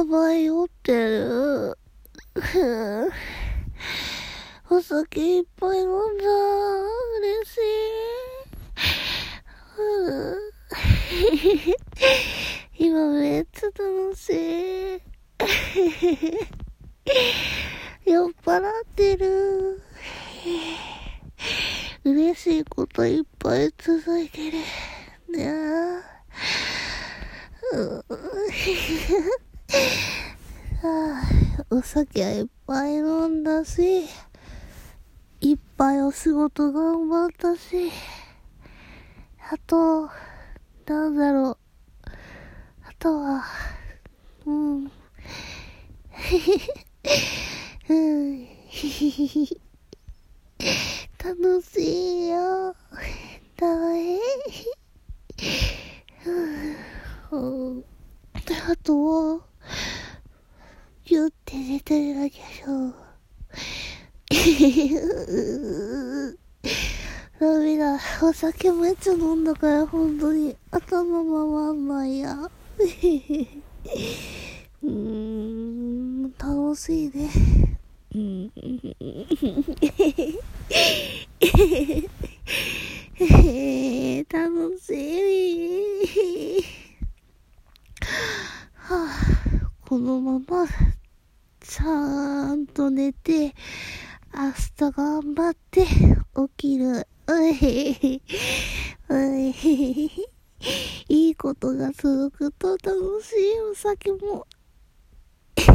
やばい酔ってる。お酒いっぱい飲んだ。嬉しい。今めっちゃ楽しい。酔っ払ってる。嬉しいこといっぱい続いてる。ねえ。お酒はいっぱい飲んだし、いっぱいお仕事頑張ったし、あと、なんだろう。あとは、うん。うん。楽しいよ。だい。あとは、言って寝てるだけでしょ。ダメだ。お酒めっちゃ飲んだから、本当に頭回んないや。うーん、楽しいね。うん。楽しい。はあ、このまま、ちゃんと寝て、明日頑張って起きる。うい、うい、いいことが続くと楽しいお酒も。い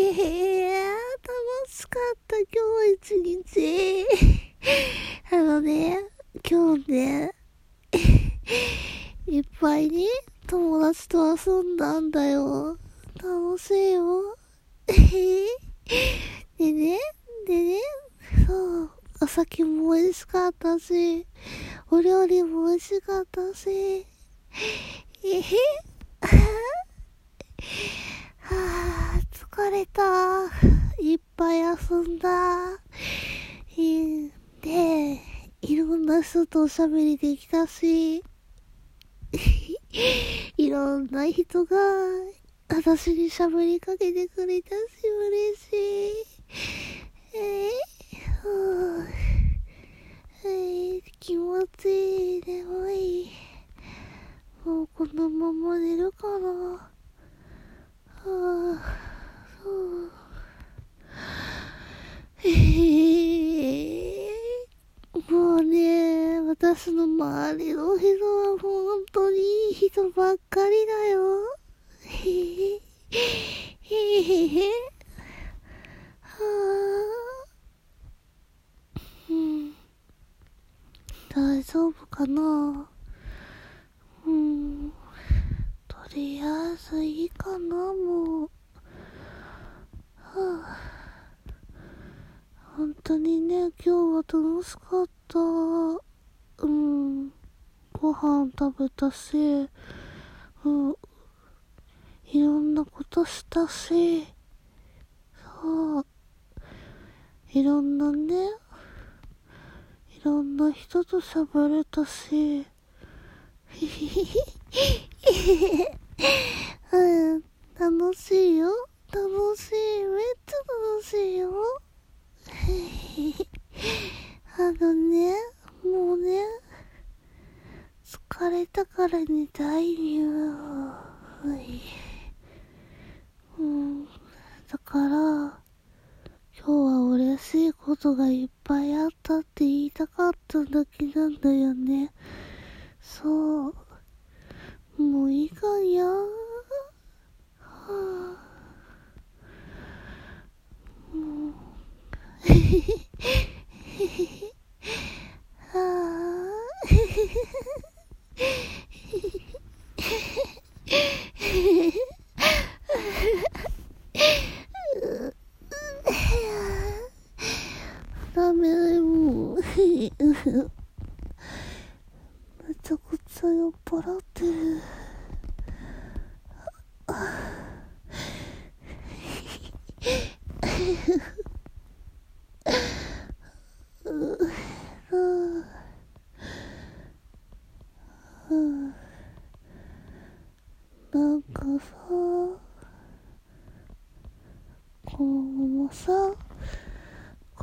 や楽しかった、今日一日。あのね、今日ね、いっぱいね、友達と遊んだんだよ。楽しいよ。でね、でね、そう、お酒も美味しかったし、お料理も美味しかったし、えへ、はあ、疲れた。いっぱい遊んだ。で、いろんな人とおしゃべりできたし、いろんな人が私に喋りかけてくれたし、嬉しい。えー、気持ちいい、眠い。もうこのまま寝るかな。は、あ、そう。えー、もうね、私の周りの人は本当にいい人ばっかりだよ。へへへへへ。はあ。うん。大丈夫かなうん。とりあえずいいかな、もう。はあ。本当にね、今日は楽しかった。うん。ご飯食べたし、うん。いろんなことしたし、そう。いろんなね、いろんな人と喋れたし、ひひひひ、うん、楽しいよ。楽しい。めっちゃ楽しいよ。あのね、もうね、疲れたから寝たいよ。うん。だから、今日は嬉しいことがいっぱいあったって言いたかっただけなんだよね。そう。もういいかや。はあ。もう。へへへ。へへへ。はあ。へへへ。へへへ。ダメもう。めちゃくちゃ酔っ払ってる。なんかさ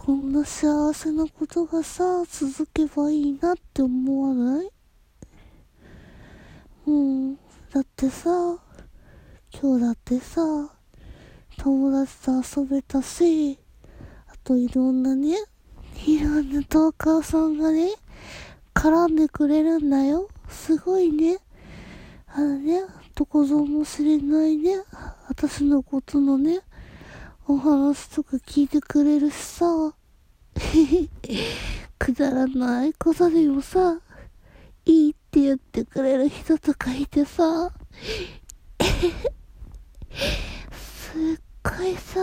こんな幸せなことがさ、続けばいいなって思わない？うん。だってさ、今日だってさ、友達と遊べたし、あといろんなね、いろんなトーカーさんがね、絡んでくれるんだよ。すごいね。あのね、どこぞもしれないね、私のことのね、お話とか聞いてくれるしさ、くだらないことでもさ、いいって言ってくれる人とかいてさ、すっごいさ、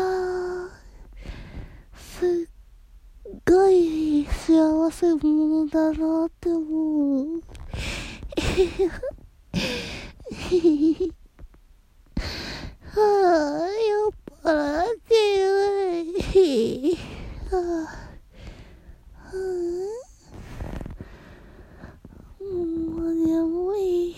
すっごい幸せ者だなって思う。はあ、酔っ払ってる。はあい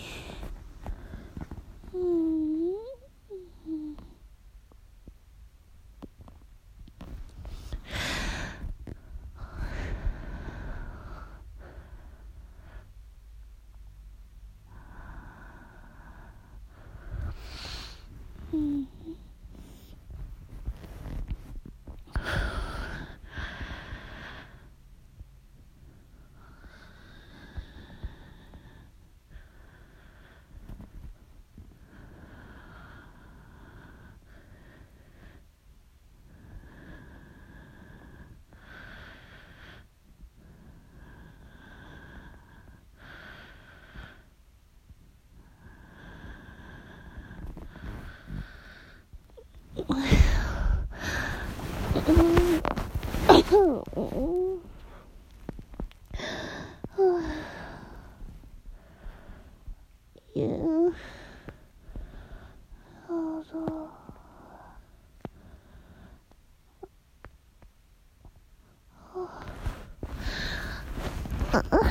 や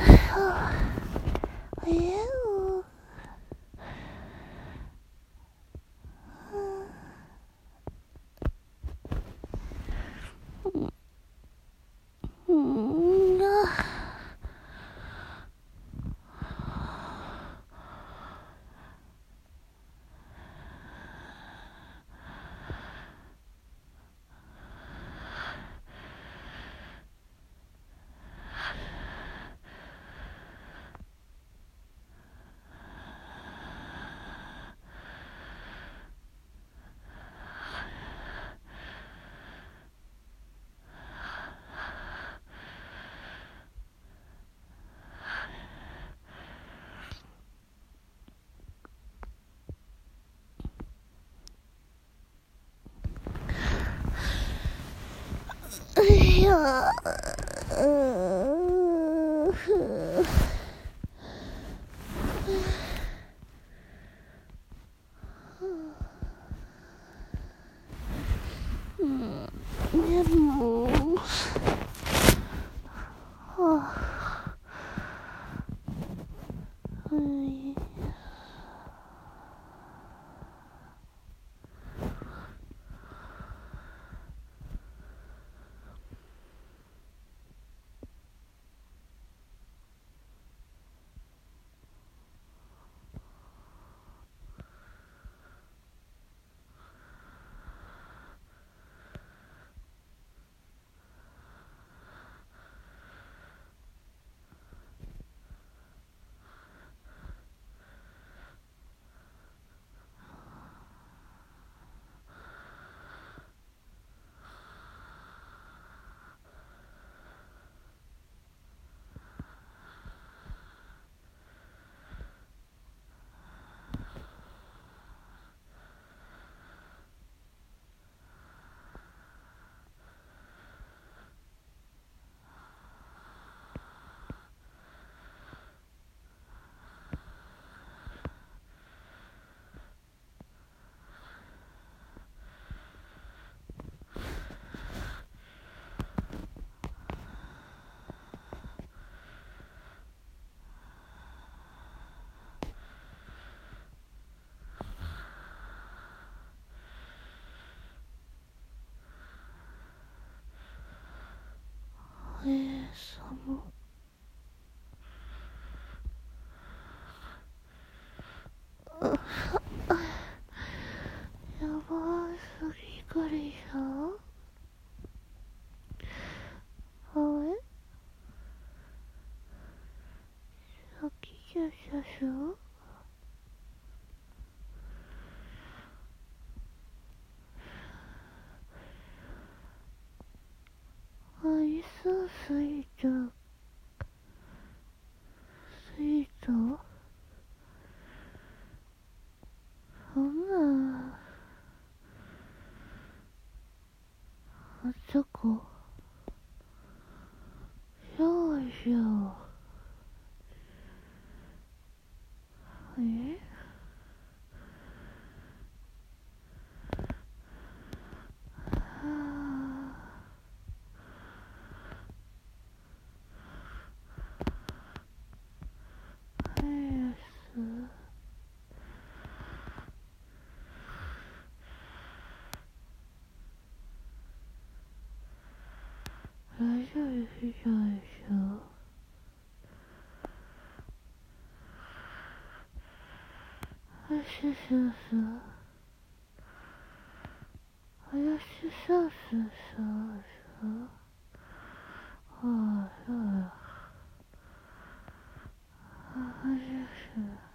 う。っきじゃしゃしょアイススイート？スイート？そんな。あそこ？笑一笑，笑一笑。要笑笑笑，我要笑笑笑笑笑，啊笑啊，啊笑笑。